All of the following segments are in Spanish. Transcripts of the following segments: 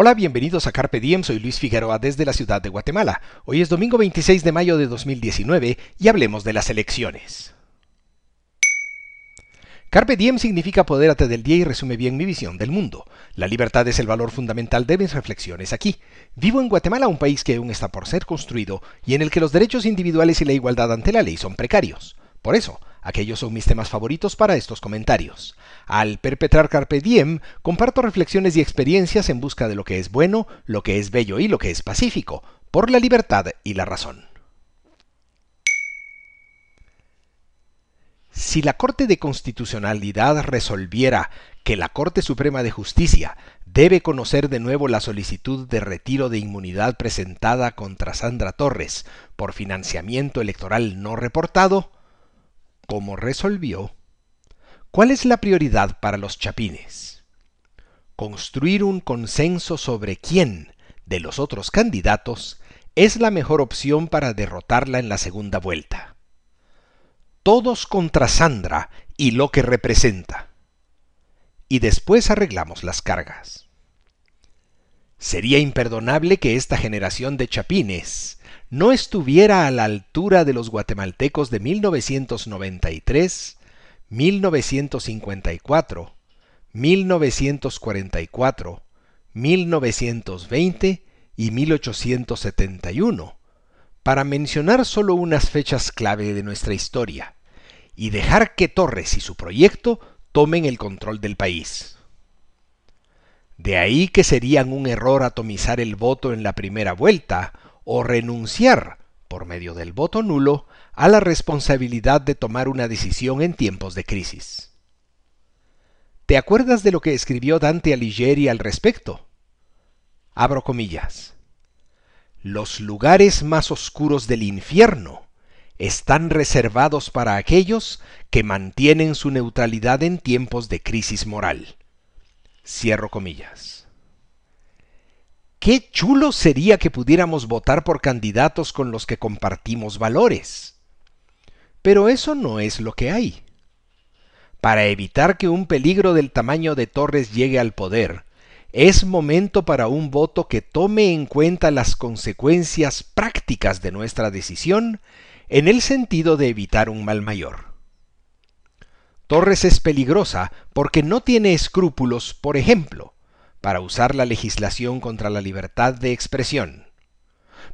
Hola, bienvenidos a Carpe Diem, soy Luis Figueroa desde la ciudad de Guatemala. Hoy es domingo 26 de mayo de 2019 y hablemos de las elecciones. Carpe diem significa apodérate del día y resume bien mi visión del mundo. La libertad es el valor fundamental de mis reflexiones aquí. Vivo en Guatemala, un país que aún está por ser construido y en el que los derechos individuales y la igualdad ante la ley son precarios. Por eso, aquellos son mis temas favoritos para estos comentarios. Al perpetrar Carpe Diem, comparto reflexiones y experiencias en busca de lo que es bueno, lo que es bello y lo que es pacífico, por la libertad y la razón. Si la Corte de Constitucionalidad resolviera que la Corte Suprema de Justicia debe conocer de nuevo la solicitud de retiro de inmunidad presentada contra Sandra Torres por financiamiento electoral no reportado, ¿cómo resolvió? ¿Cuál es la prioridad para los chapines? Construir un consenso sobre quién de los otros candidatos es la mejor opción para derrotarla en la segunda vuelta. Todos contra Sandra y lo que representa. Y después arreglamos las cargas. Sería imperdonable que esta generación de chapines no estuviera a la altura de los guatemaltecos de 1993 1954, 1944, 1920 y 1871, para mencionar solo unas fechas clave de nuestra historia, y dejar que Torres y su proyecto tomen el control del país. De ahí que serían un error atomizar el voto en la primera vuelta o renunciar, por medio del voto nulo, a la responsabilidad de tomar una decisión en tiempos de crisis. ¿Te acuerdas de lo que escribió Dante Alighieri al respecto? Abro comillas. Los lugares más oscuros del infierno están reservados para aquellos que mantienen su neutralidad en tiempos de crisis moral. Cierro comillas. Qué chulo sería que pudiéramos votar por candidatos con los que compartimos valores. Pero eso no es lo que hay. Para evitar que un peligro del tamaño de Torres llegue al poder, es momento para un voto que tome en cuenta las consecuencias prácticas de nuestra decisión en el sentido de evitar un mal mayor. Torres es peligrosa porque no tiene escrúpulos, por ejemplo, para usar la legislación contra la libertad de expresión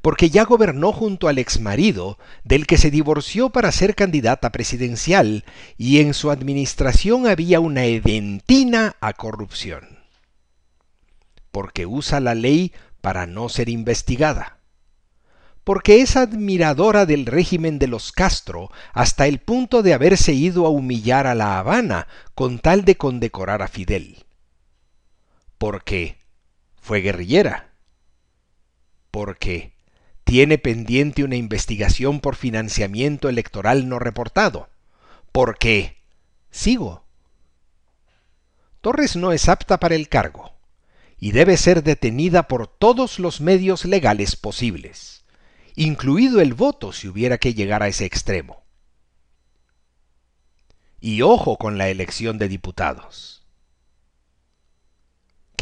porque ya gobernó junto al exmarido, del que se divorció para ser candidata presidencial, y en su administración había una edentina a corrupción. Porque usa la ley para no ser investigada. Porque es admiradora del régimen de los Castro hasta el punto de haberse ido a humillar a La Habana con tal de condecorar a Fidel. Porque fue guerrillera. Porque tiene pendiente una investigación por financiamiento electoral no reportado. ¿Por qué? Sigo. Torres no es apta para el cargo y debe ser detenida por todos los medios legales posibles, incluido el voto si hubiera que llegar a ese extremo. Y ojo con la elección de diputados.